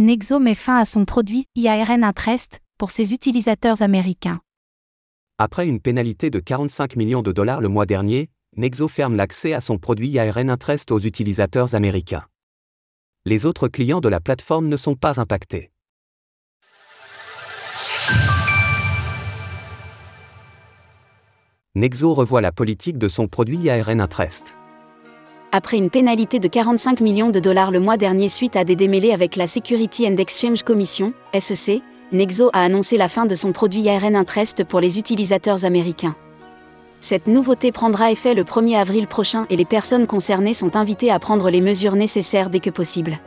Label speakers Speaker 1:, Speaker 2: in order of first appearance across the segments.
Speaker 1: Nexo met fin à son produit IARN Interest pour ses utilisateurs américains.
Speaker 2: Après une pénalité de 45 millions de dollars le mois dernier, Nexo ferme l'accès à son produit IARN Interest aux utilisateurs américains. Les autres clients de la plateforme ne sont pas impactés. Nexo revoit la politique de son produit IARN Interest.
Speaker 3: Après une pénalité de 45 millions de dollars le mois dernier suite à des démêlés avec la Security and Exchange Commission, SEC, Nexo a annoncé la fin de son produit IARN Interest pour les utilisateurs américains. Cette nouveauté prendra effet le 1er avril prochain et les personnes concernées sont invitées à prendre les mesures nécessaires dès que possible.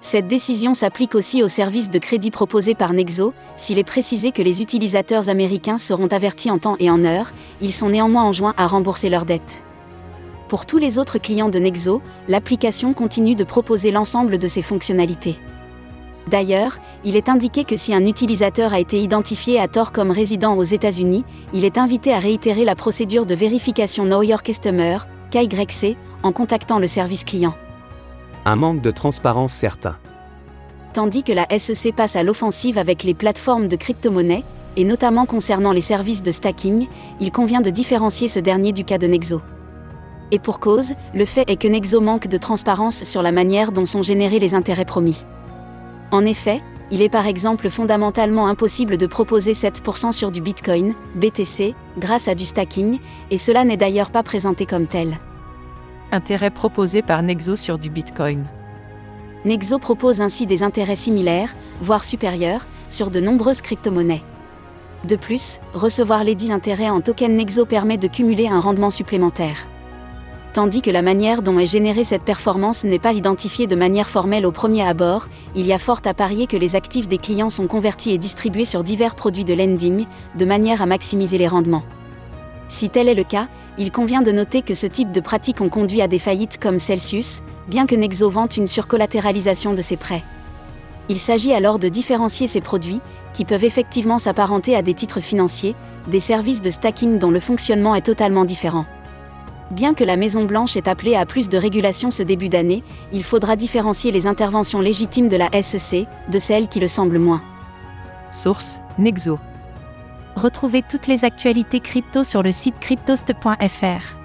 Speaker 3: Cette décision s'applique aussi aux services de crédit proposés par Nexo, s'il est précisé que les utilisateurs américains seront avertis en temps et en heure, ils sont néanmoins enjoints à rembourser leurs dettes. Pour tous les autres clients de Nexo, l'application continue de proposer l'ensemble de ses fonctionnalités. D'ailleurs, il est indiqué que si un utilisateur a été identifié à tort comme résident aux États-Unis, il est invité à réitérer la procédure de vérification Know Your Customer, KYC, en contactant le service client.
Speaker 2: Un manque de transparence certain.
Speaker 3: Tandis que la SEC passe à l'offensive avec les plateformes de crypto-monnaies, et notamment concernant les services de stacking, il convient de différencier ce dernier du cas de Nexo. Et pour cause, le fait est que Nexo manque de transparence sur la manière dont sont générés les intérêts promis. En effet, il est par exemple fondamentalement impossible de proposer 7% sur du Bitcoin, BTC, grâce à du stacking, et cela n'est d'ailleurs pas présenté comme tel.
Speaker 4: Intérêt proposé par Nexo sur du Bitcoin.
Speaker 3: Nexo propose ainsi des intérêts similaires, voire supérieurs, sur de nombreuses crypto-monnaies. De plus, recevoir les 10 intérêts en token Nexo permet de cumuler un rendement supplémentaire tandis que la manière dont est générée cette performance n'est pas identifiée de manière formelle au premier abord, il y a fort à parier que les actifs des clients sont convertis et distribués sur divers produits de lending, de manière à maximiser les rendements. Si tel est le cas, il convient de noter que ce type de pratiques ont conduit à des faillites comme Celsius, bien que Nexo une surcollatéralisation de ses prêts. Il s'agit alors de différencier ces produits, qui peuvent effectivement s'apparenter à des titres financiers, des services de stacking dont le fonctionnement est totalement différent. Bien que la Maison-Blanche ait appelé à plus de régulation ce début d'année, il faudra différencier les interventions légitimes de la SEC de celles qui le semblent moins.
Speaker 4: Source Nexo.
Speaker 1: Retrouvez toutes les actualités crypto sur le site cryptost.fr.